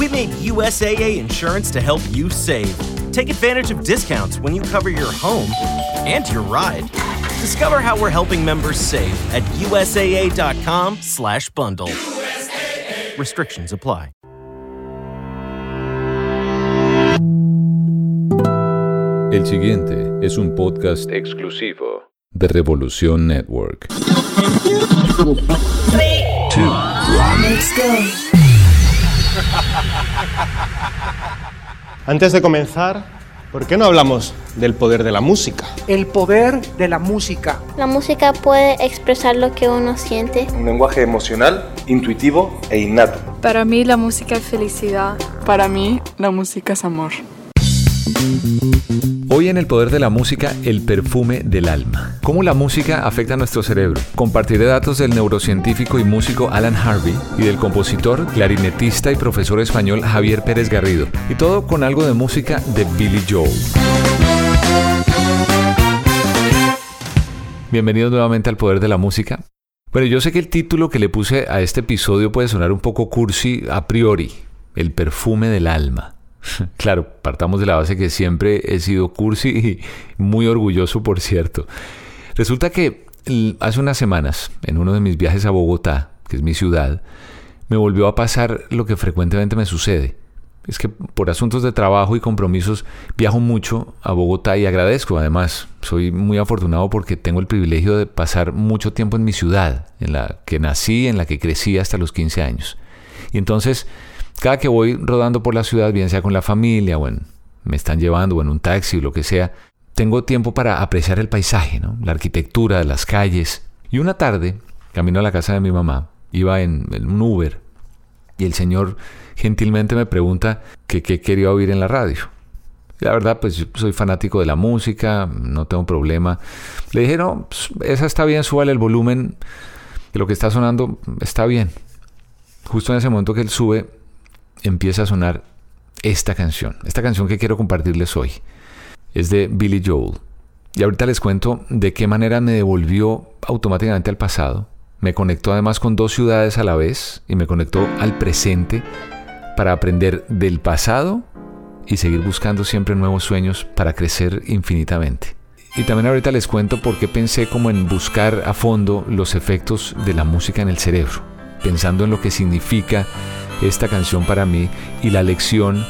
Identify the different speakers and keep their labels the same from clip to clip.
Speaker 1: We made USAA insurance to help you save. Take advantage of discounts when you cover your home and your ride. Discover how we're helping members save at usaa.com/bundle. USAA. Restrictions apply.
Speaker 2: El siguiente es un podcast exclusivo de Revolución Network.
Speaker 3: Three, two, one, let's go.
Speaker 4: Antes de comenzar, ¿por qué no hablamos del poder de la música?
Speaker 5: El poder de la música.
Speaker 6: La música puede expresar lo que uno siente.
Speaker 7: Un lenguaje emocional, intuitivo e innato.
Speaker 8: Para mí la música es felicidad.
Speaker 9: Para mí la música es amor.
Speaker 2: Hoy en el poder de la música, el perfume del alma. ¿Cómo la música afecta a nuestro cerebro? Compartiré datos del neurocientífico y músico Alan Harvey y del compositor, clarinetista y profesor español Javier Pérez Garrido. Y todo con algo de música de Billy Joel. Bienvenidos nuevamente al poder de la música. Bueno, yo sé que el título que le puse a este episodio puede sonar un poco cursi a priori, el perfume del alma. Claro, partamos de la base que siempre he sido cursi y muy orgulloso, por cierto. Resulta que hace unas semanas, en uno de mis viajes a Bogotá, que es mi ciudad, me volvió a pasar lo que frecuentemente me sucede. Es que por asuntos de trabajo y compromisos viajo mucho a Bogotá y agradezco además. Soy muy afortunado porque tengo el privilegio de pasar mucho tiempo en mi ciudad, en la que nací, en la que crecí hasta los 15 años. Y entonces cada que voy rodando por la ciudad, bien sea con la familia o en, me están llevando o en un taxi o lo que sea, tengo tiempo para apreciar el paisaje, la arquitectura, las calles. Y una tarde, camino a la casa de mi mamá, iba en, un Uber y el señor gentilmente me pregunta qué quería oír en la radio. la verdad, pues soy fanático de la música, no tengo problema. Le dije, no, pues, esa está bien, súbale el volumen, que lo que está sonando está bien. Justo en ese momento que él sube, empieza a sonar esta canción, esta canción que quiero compartirles hoy. Es de Billy Joel. Y ahorita les cuento de qué manera me devolvió automáticamente al pasado. Me conectó además con dos ciudades a la vez y me conectó al presente para aprender del pasado y seguir buscando siempre nuevos sueños para crecer infinitamente. Y también ahorita les cuento por qué pensé como en buscar a fondo los efectos de la música en el cerebro, pensando en lo que significa esta canción para mí y la lección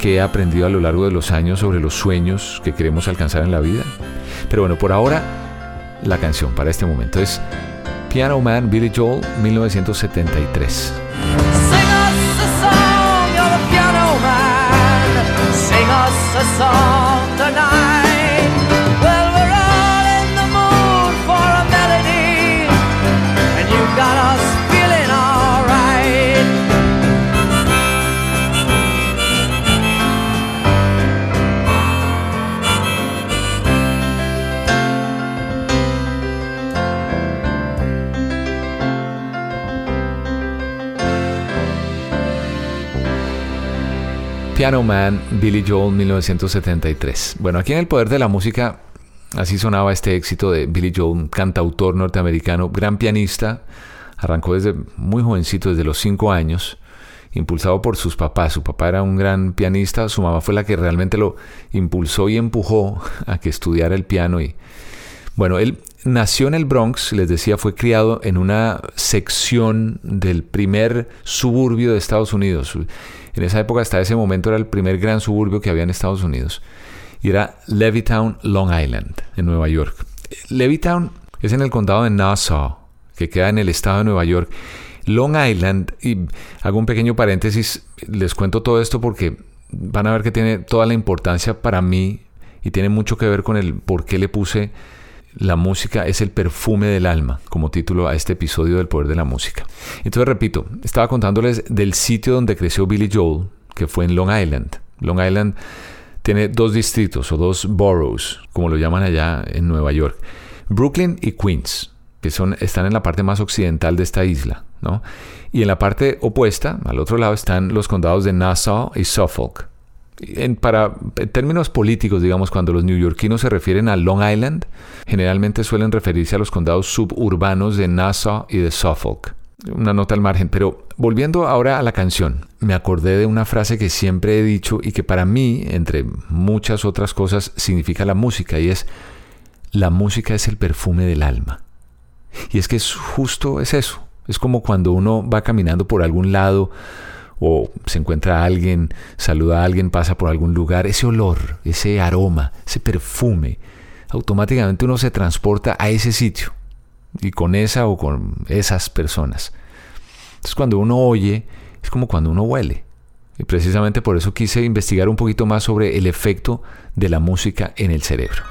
Speaker 2: que he aprendido a lo largo de los años sobre los sueños que queremos alcanzar en la vida. Pero bueno, por ahora la canción para este momento es Piano Man Billy Joel 1973. Piano Man, Billy Joel 1973. Bueno, aquí en El Poder de la Música, así sonaba este éxito de Billy Joel, cantautor norteamericano, gran pianista. Arrancó desde muy jovencito, desde los 5 años, impulsado por sus papás. Su papá era un gran pianista, su mamá fue la que realmente lo impulsó y empujó a que estudiara el piano. Y bueno, él nació en el Bronx, les decía, fue criado en una sección del primer suburbio de Estados Unidos. En esa época, hasta ese momento, era el primer gran suburbio que había en Estados Unidos. Y era Levittown, Long Island, en Nueva York. Levittown es en el condado de Nassau, que queda en el estado de Nueva York. Long Island, y hago un pequeño paréntesis, les cuento todo esto porque van a ver que tiene toda la importancia para mí y tiene mucho que ver con el por qué le puse la música es el perfume del alma, como título a este episodio del poder de la música. Entonces, repito, estaba contándoles del sitio donde creció Billy Joel, que fue en Long Island. Long Island tiene dos distritos o dos boroughs, como lo llaman allá en Nueva York. Brooklyn y Queens, que son, están en la parte más occidental de esta isla. ¿no? Y en la parte opuesta, al otro lado, están los condados de Nassau y Suffolk. En, para términos políticos, digamos, cuando los neoyorquinos se refieren a Long Island, generalmente suelen referirse a los condados suburbanos de Nassau y de Suffolk. Una nota al margen, pero volviendo ahora a la canción, me acordé de una frase que siempre he dicho y que para mí, entre muchas otras cosas, significa la música y es, la música es el perfume del alma. Y es que es justo es eso, es como cuando uno va caminando por algún lado o se encuentra a alguien, saluda a alguien, pasa por algún lugar, ese olor, ese aroma, ese perfume, automáticamente uno se transporta a ese sitio y con esa o con esas personas. Entonces cuando uno oye, es como cuando uno huele. Y precisamente por eso quise investigar un poquito más sobre el efecto de la música en el cerebro.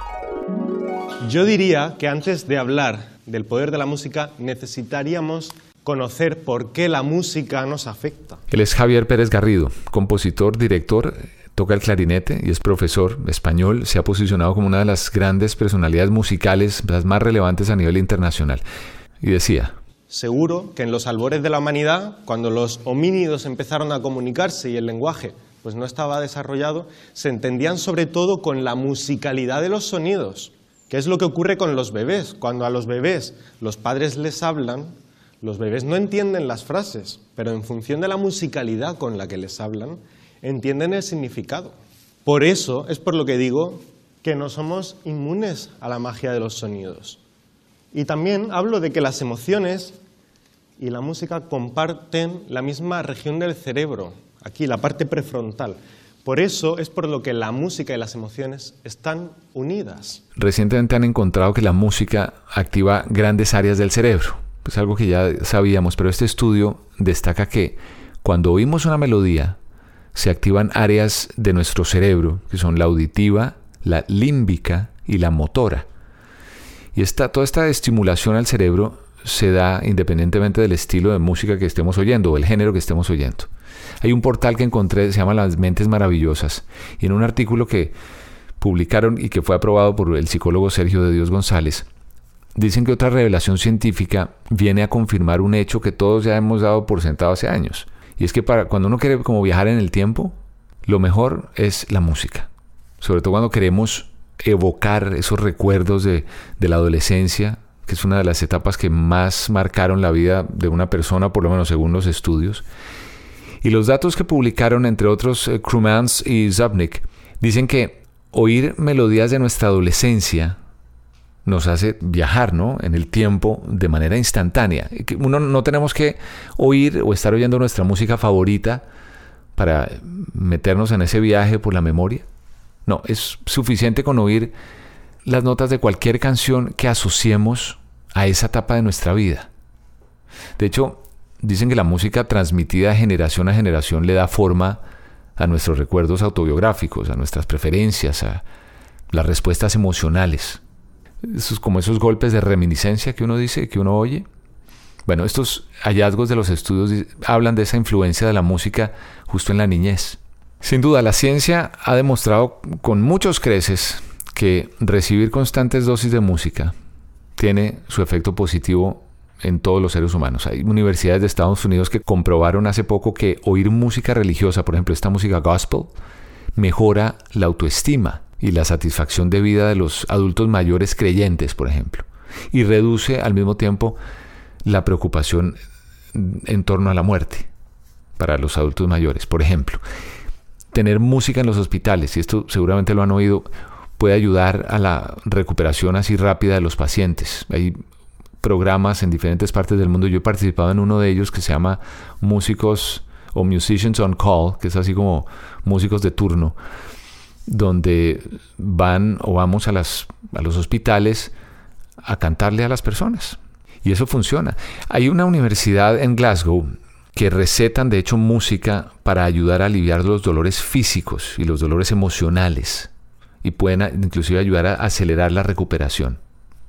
Speaker 4: Yo diría que antes de hablar del poder de la música necesitaríamos conocer por qué la música nos afecta.
Speaker 2: Él es Javier Pérez Garrido, compositor, director, toca el clarinete y es profesor español. Se ha posicionado como una de las grandes personalidades musicales, las más relevantes a nivel internacional. Y decía,
Speaker 4: Seguro que en los albores de la humanidad, cuando los homínidos empezaron a comunicarse y el lenguaje pues no estaba desarrollado, se entendían sobre todo con la musicalidad de los sonidos, que es lo que ocurre con los bebés. Cuando a los bebés los padres les hablan, los bebés no entienden las frases, pero en función de la musicalidad con la que les hablan, entienden el significado. Por eso es por lo que digo que no somos inmunes a la magia de los sonidos. Y también hablo de que las emociones y la música comparten la misma región del cerebro, aquí la parte prefrontal. Por eso es por lo que la música y las emociones están unidas.
Speaker 2: Recientemente han encontrado que la música activa grandes áreas del cerebro pues algo que ya sabíamos, pero este estudio destaca que cuando oímos una melodía, se activan áreas de nuestro cerebro, que son la auditiva, la límbica y la motora. Y esta, toda esta estimulación al cerebro se da independientemente del estilo de música que estemos oyendo o el género que estemos oyendo. Hay un portal que encontré, se llama Las Mentes Maravillosas, y en un artículo que publicaron y que fue aprobado por el psicólogo Sergio de Dios González, Dicen que otra revelación científica viene a confirmar un hecho que todos ya hemos dado por sentado hace años. Y es que para, cuando uno quiere como viajar en el tiempo, lo mejor es la música. Sobre todo cuando queremos evocar esos recuerdos de, de la adolescencia, que es una de las etapas que más marcaron la vida de una persona, por lo menos según los estudios. Y los datos que publicaron, entre otros, eh, Krumans y Zabnik, dicen que oír melodías de nuestra adolescencia nos hace viajar ¿no? en el tiempo de manera instantánea. Uno no tenemos que oír o estar oyendo nuestra música favorita para meternos en ese viaje por la memoria. No, es suficiente con oír las notas de cualquier canción que asociemos a esa etapa de nuestra vida. De hecho, dicen que la música transmitida de generación a generación le da forma a nuestros recuerdos autobiográficos, a nuestras preferencias, a las respuestas emocionales esos, como esos golpes de reminiscencia que uno dice, que uno oye. Bueno, estos hallazgos de los estudios hablan de esa influencia de la música justo en la niñez. Sin duda, la ciencia ha demostrado con muchos creces que recibir constantes dosis de música tiene su efecto positivo en todos los seres humanos. Hay universidades de Estados Unidos que comprobaron hace poco que oír música religiosa, por ejemplo, esta música gospel, mejora la autoestima y la satisfacción de vida de los adultos mayores creyentes, por ejemplo, y reduce al mismo tiempo la preocupación en torno a la muerte para los adultos mayores. Por ejemplo, tener música en los hospitales, y esto seguramente lo han oído, puede ayudar a la recuperación así rápida de los pacientes. Hay programas en diferentes partes del mundo, yo he participado en uno de ellos que se llama Músicos o Musicians on Call, que es así como músicos de turno, donde van o vamos a, los hospitales a cantarle a las personas. Y eso funciona. Hay una universidad en Glasgow que recetan de hecho música para ayudar a aliviar los dolores físicos y los dolores emocionales y pueden inclusive ayudar a acelerar la recuperación.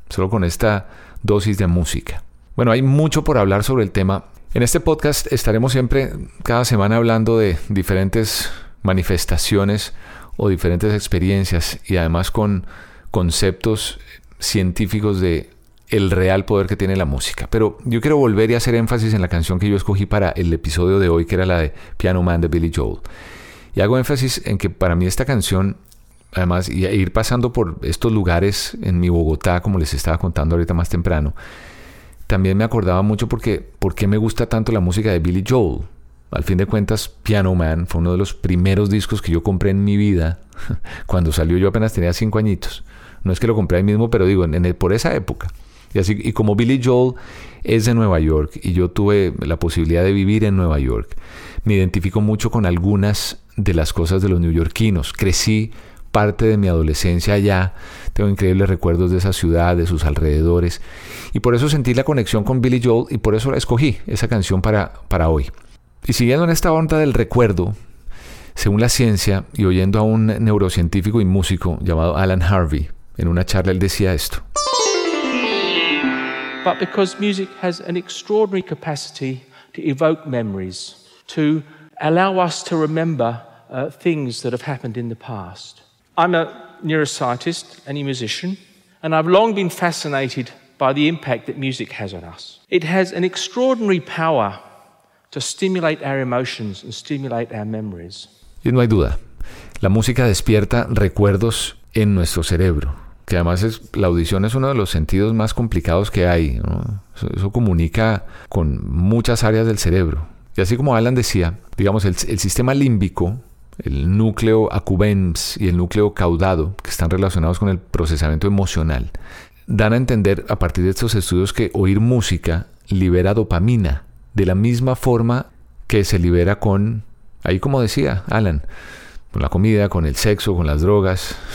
Speaker 2: solo con esta dosis de música. Bueno, hay mucho por hablar sobre el tema. En este podcast estaremos siempre cada semana hablando de diferentes manifestaciones o diferentes experiencias y además con conceptos científicos de el real poder que tiene la música. Pero yo quiero volver y hacer énfasis en la canción que yo escogí para el episodio de hoy, que era la de Piano Man de Billy Joel. Y hago énfasis en que para mí esta canción, además, y ir pasando por estos lugares en mi Bogotá, como les estaba contando ahorita más temprano, también me acordaba mucho porque, por qué me gusta tanto la música de Billy Joel. Al fin de cuentas, Piano Man fue uno de los primeros discos que yo compré en mi vida. Cuando salió yo apenas tenía cinco añitos. No es que lo compré ahí mismo, pero digo, en por esa época. Y, así, y como Billy Joel es de Nueva York y yo tuve la posibilidad de vivir en Nueva York, me identifico mucho con algunas de las cosas de los neoyorquinos. Crecí parte de mi adolescencia allá, tengo increíbles recuerdos de esa ciudad, de sus alrededores, y por eso sentí la conexión con Billy Joel y por eso la escogí, esa canción para, para hoy. Y siguiendo en esta onda del recuerdo, según la ciencia y oyendo a un neurocientífico y músico llamado Alan Harvey, en una charla él decía esto.
Speaker 10: but because music has an extraordinary capacity to evoke memories, to allow us to remember uh, things that have happened in the past. I'm a neuroscientist and a musician, and I've long been fascinated by the impact that music has on us. It has an extraordinary power
Speaker 2: Y no hay duda, la música despierta recuerdos en nuestro cerebro. que además es, la audición es uno de los sentidos más complicados que hay. Eso, comunica con muchas áreas del cerebro. Y así como Alan decía, digamos, el, el sistema límbico, el núcleo accumbens y el núcleo caudado, que están relacionados con el procesamiento emocional, dan a entender a partir de estos estudios que oír música libera dopamina, de la misma forma que se libera con, ahí como decía Alan, con la comida, con el sexo, con las drogas.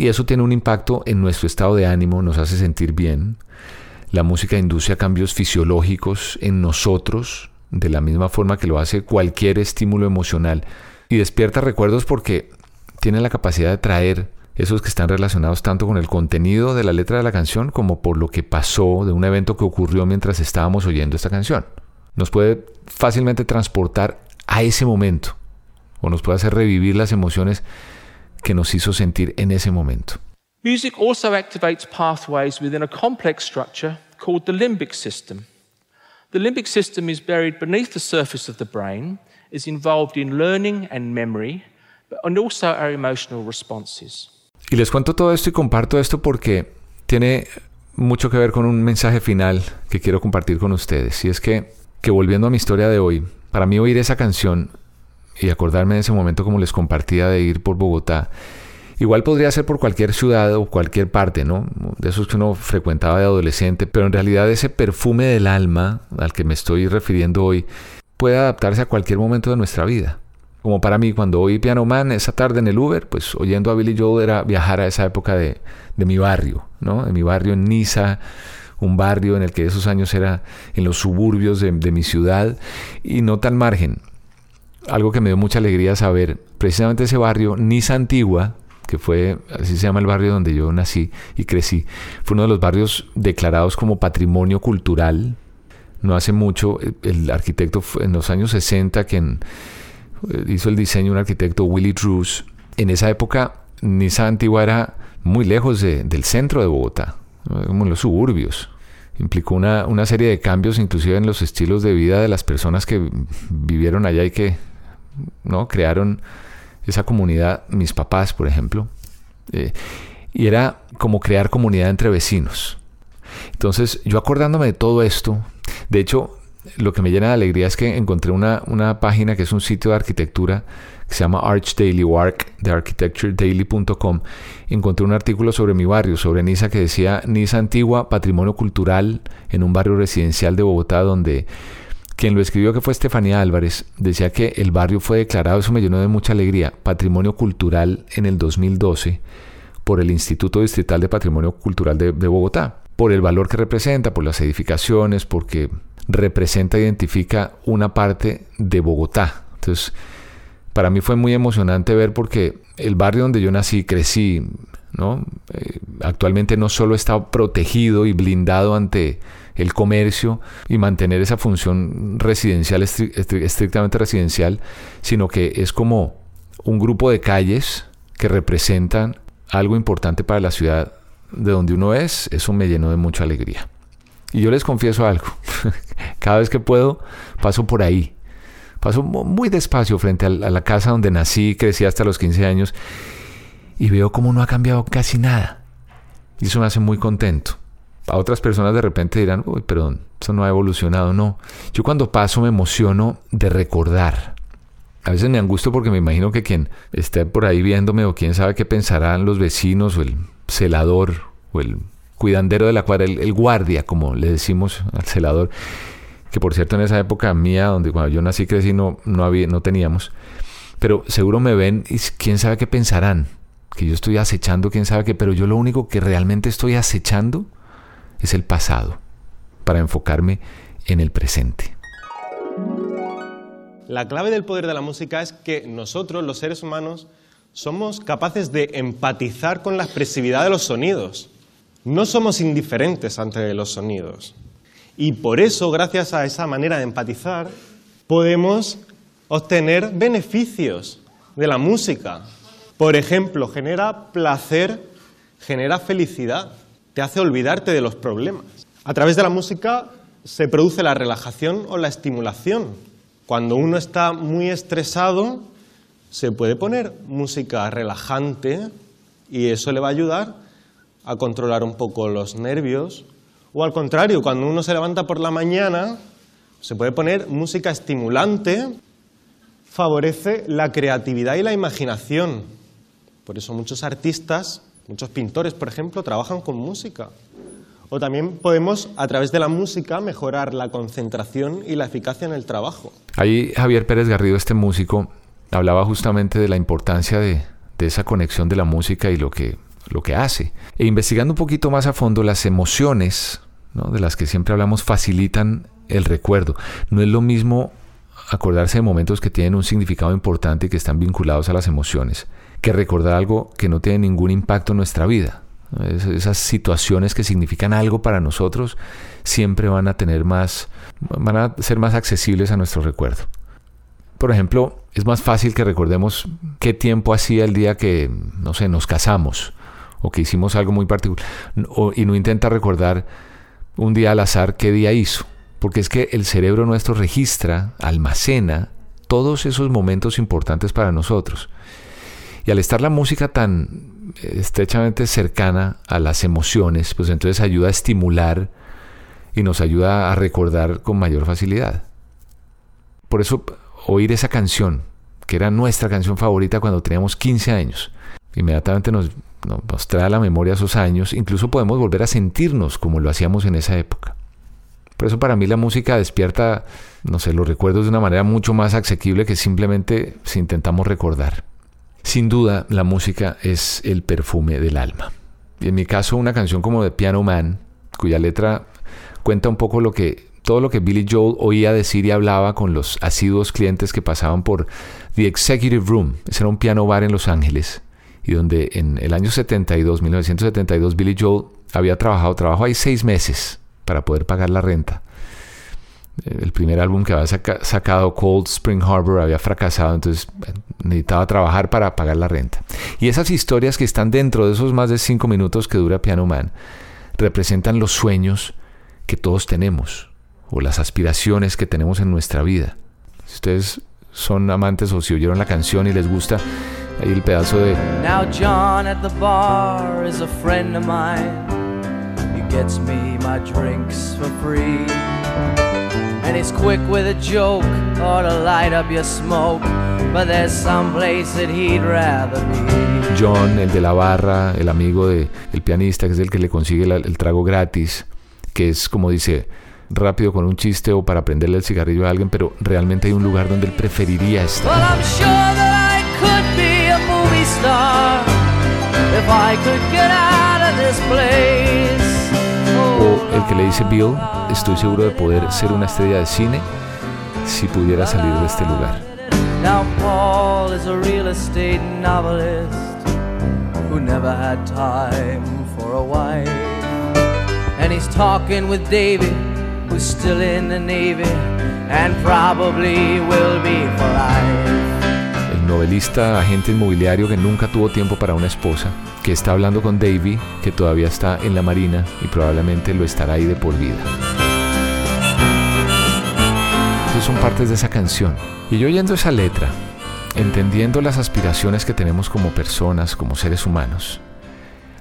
Speaker 2: Y eso tiene un impacto en nuestro estado de ánimo, nos hace sentir bien. La música induce a cambios fisiológicos en nosotros, de la misma forma que lo hace cualquier estímulo emocional. Y despierta recuerdos porque tiene la capacidad de traer esos que están relacionados tanto con el contenido de la letra de la canción como por lo que pasó de un evento que ocurrió mientras estábamos oyendo esta canción. Nos puede fácilmente transportar a ese momento o nos puede hacer revivir las emociones que nos hizo sentir en ese momento.
Speaker 10: Music also activates pathways within a complex structure called the limbic system. The limbic system is buried beneath the surface of the brain, is involved in learning and memory, and also our emotional responses.
Speaker 2: Y les cuento todo esto y comparto esto porque tiene mucho que ver con un mensaje final que quiero compartir con ustedes. Y es que, que volviendo a mi historia de hoy, para mí oír esa canción y acordarme de ese momento como les compartía de ir por Bogotá. Igual podría ser por cualquier ciudad o cualquier parte, ¿no? De esos que uno frecuentaba de adolescente, pero en realidad ese perfume del alma al que me estoy refiriendo hoy puede adaptarse a cualquier momento de nuestra vida. Como para mí, cuando oí Piano Man esa tarde en el Uber, pues oyendo a Billy Joel era viajar a esa época de, de mi barrio, ¿no? De mi barrio en Niza, un barrio en el que esos años era en los suburbios de, mi ciudad y no tan margen algo que me dio mucha alegría saber, precisamente ese barrio, Niza Antigua, que fue, así se llama el barrio donde yo nací y crecí, fue uno de los barrios declarados como patrimonio cultural. No hace mucho, el arquitecto fue en los años 60, quien eh, hizo el diseño, un arquitecto Willy Drews. En esa época, Niza Antigua era muy lejos del centro de Bogotá, como en los suburbios implicó una, una, serie de cambios inclusive en los estilos de vida de las personas que vivieron allá y que ¿no? Crearon esa comunidad, mis papás, por ejemplo, eh, y era como crear comunidad entre vecinos. Entonces, yo acordándome de todo esto, de hecho, lo que me llena de alegría es que encontré una, una página que es un sitio de arquitectura que se llama Arch Daily Work de architecturedaily.com. Encontré un artículo sobre mi barrio, sobre Niza, que decía Niza Antigua, patrimonio cultural en un barrio residencial de Bogotá donde quien lo escribió, que fue Estefanía Álvarez, decía que el barrio fue declarado, eso me llenó de mucha alegría, patrimonio cultural en el 2012 por el Instituto Distrital de Patrimonio Cultural de, Bogotá, por el valor que representa, por las edificaciones, porque representa, identifica una parte de Bogotá. Entonces, para mí fue muy emocionante ver porque el barrio donde yo nací, crecí, ¿no? Eh, actualmente no solo está protegido y blindado ante el comercio y mantener esa función residencial, estrictamente residencial, sino que es como un grupo de calles que representan algo importante para la ciudad de donde uno es, eso me llenó de mucha alegría. Y yo les confieso algo, cada vez que puedo paso por ahí, paso muy despacio frente a la casa donde nací, crecí hasta los 15 años y veo cómo no ha cambiado casi nada. Y eso me hace muy contento. A otras personas de repente dirán, uy, pero eso no ha evolucionado. No, yo cuando paso me emociono de recordar. A veces me angusto porque me imagino que quien esté por ahí viéndome o quién sabe qué pensarán los vecinos o el celador o el cuidandero de la cuadra, el, guardia, como le decimos al celador, que por cierto en esa época mía, donde cuando yo nací crecí no, no, había, no teníamos, pero seguro me ven y quién sabe qué pensarán, que yo estoy acechando, quién sabe qué, pero yo lo único que realmente estoy acechando es el pasado, para enfocarme en el presente.
Speaker 4: La clave del poder de la música es que nosotros, los seres humanos, somos capaces de empatizar con la expresividad de los sonidos. No somos indiferentes ante los sonidos. Y por eso, gracias a esa manera de empatizar, podemos obtener beneficios de la música. Por ejemplo, genera placer, genera felicidad, te hace olvidarte de los problemas. A través de la música se produce la relajación o la estimulación. Cuando uno está muy estresado, se puede poner música relajante y eso le va a ayudar a controlar un poco los nervios. O al contrario, cuando uno se levanta por la mañana, se puede poner música estimulante, favorece la creatividad y la imaginación. Por eso muchos artistas, muchos pintores, por ejemplo, trabajan con música. O también podemos, a través de la música, mejorar la concentración y la eficacia en el trabajo.
Speaker 2: Ahí Javier Pérez Garrido, este músico, hablaba justamente de la importancia de, esa conexión de la música y lo que, lo que hace. E investigando un poquito más a fondo, las emociones, de las que siempre hablamos, facilitan el recuerdo. No es lo mismo acordarse de momentos que tienen un significado importante y que están vinculados a las emociones, que recordar algo que no tiene ningún impacto en nuestra vida. esas situaciones que significan algo para nosotros siempre van a tener más, van a ser más accesibles a nuestro recuerdo. Por ejemplo, es más fácil que recordemos qué tiempo hacía el día que, no sé, nos casamos o que hicimos algo muy particular y no intenta recordar un día al azar qué día hizo, porque es que el cerebro nuestro registra, almacena todos esos momentos importantes para nosotros. Y al estar la música tan estrechamente cercana a las emociones, pues entonces ayuda a estimular y nos ayuda a recordar con mayor facilidad. Por eso oír esa canción, que era nuestra canción favorita cuando teníamos 15 años. Inmediatamente nos, nos trae a la memoria esos años, incluso podemos volver a sentirnos como lo hacíamos en esa época. Por eso para mí la música despierta, no sé, los recuerdos de una manera mucho más asequible que simplemente si intentamos recordar. Sin duda, la música es el perfume del alma. Y en mi caso, una canción como de Piano Man, cuya letra cuenta un poco lo que todo lo que Billy Joel oía decir y hablaba con los asiduos clientes que pasaban por The Executive Room. Ese era un piano bar en Los Ángeles y donde en el año 72, 1972, Billy Joel había trabajado, trabajó ahí seis meses para poder pagar la renta. El primer álbum que había sacado, Cold Spring Harbor, había fracasado, entonces necesitaba trabajar para pagar la renta. Y esas historias que están dentro de esos más de cinco minutos que dura Piano Man representan los sueños que todos tenemos o las aspiraciones que tenemos en nuestra vida. Si ustedes son amantes o si oyeron la canción y les gusta, ahí el pedazo de Now John at the bar is a friend of mine. He gets me my drinks for free. And he's quick with a joke or to light up your smoke. But there's some place that he'd rather be. John, el de la barra, el amigo de el pianista, que es el que le consigue el trago gratis, que es como dice, rápido con un chiste o para prenderle el cigarrillo a alguien, pero realmente hay un lugar donde él preferiría estar. O el que le dice Bill, estoy seguro de poder ser una estrella de cine si pudiera salir de este lugar.
Speaker 11: Paul is a real estate novelist who never had time for a wife. And he's talking with David, who's still in the Navy and probably will be for life.
Speaker 2: El novelista, agente inmobiliario que nunca tuvo tiempo para una esposa, que está hablando con Davy, que todavía está en la marina y probablemente lo estará ahí de por vida. Esas son partes de esa canción. Y yo oyendo esa letra, entendiendo las aspiraciones que tenemos como personas, como seres humanos,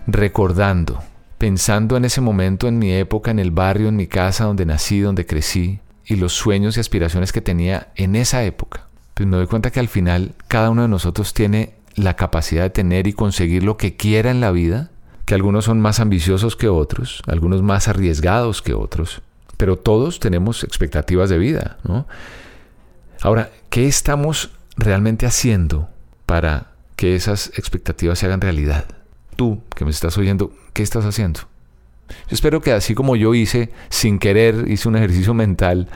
Speaker 2: recordando, pensando en ese momento, en mi época, en el barrio, en mi casa donde nací, donde crecí, y los sueños y aspiraciones que tenía en esa época, pues me doy cuenta que al final cada uno de nosotros tiene la capacidad de tener y conseguir lo que quiera en la vida, que algunos son más ambiciosos que otros, algunos más arriesgados que otros, pero todos tenemos expectativas de vida, ¿no? Ahora, ¿qué estamos realmente haciendo para que esas expectativas se hagan realidad? Tú, que me estás oyendo, ¿qué estás haciendo? Yo espero que así como yo hice, sin querer, hice un ejercicio mental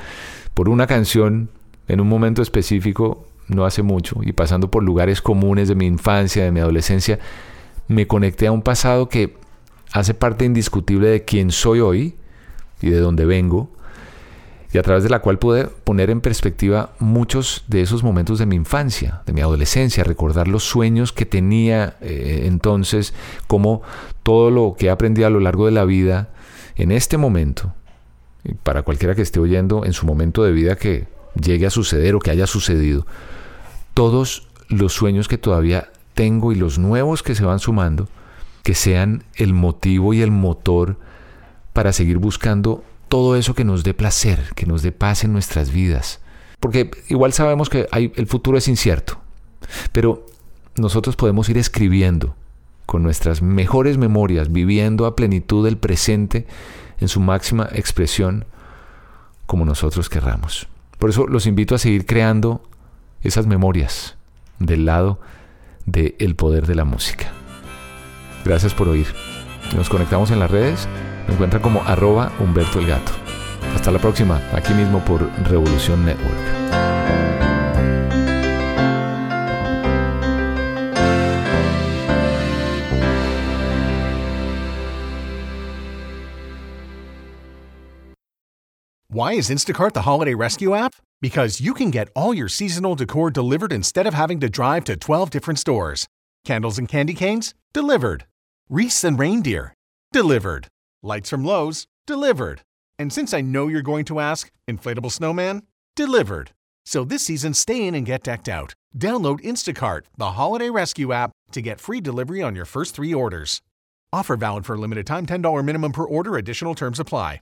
Speaker 2: por una canción en un momento específico, no hace mucho, y pasando por lugares comunes de mi infancia, de mi adolescencia, me conecté a un pasado que hace parte indiscutible de quién soy hoy y de dónde vengo, y a través de la cual pude poner en perspectiva muchos de esos momentos de mi infancia, de mi adolescencia, recordar los sueños que tenía eh, entonces, como todo lo que he aprendido a lo largo de la vida, en este momento, para cualquiera que esté oyendo, en su momento de vida que llegue a suceder o que haya sucedido, todos los sueños que todavía tengo y los nuevos que se van sumando, que sean el motivo y el motor para seguir buscando todo eso que nos dé placer, que nos dé paz en nuestras vidas. Porque igual sabemos que hay, el futuro es incierto, pero nosotros podemos ir escribiendo con nuestras mejores memorias, viviendo a plenitud el presente en su máxima expresión como nosotros querramos. Por eso los invito a seguir creando esas memorias del lado del poder de la música. Gracias por oír. Nos conectamos en las redes. Me encuentran como arroba Humberto el Gato. Hasta la próxima, aquí mismo por Revolución Network.
Speaker 12: Why is Instacart the holiday rescue app? Because you can get all your seasonal decor delivered instead of having to drive to 12 different stores. Candles and candy canes? Delivered. Wreaths and reindeer? Delivered. Lights from Lowe's? Delivered. And since I know you're going to ask, inflatable snowman? Delivered. So this season, stay in and get decked out. Download Instacart, the holiday rescue app, to get free delivery on your first three orders. Offer valid for a limited time $10 minimum per order, additional terms apply.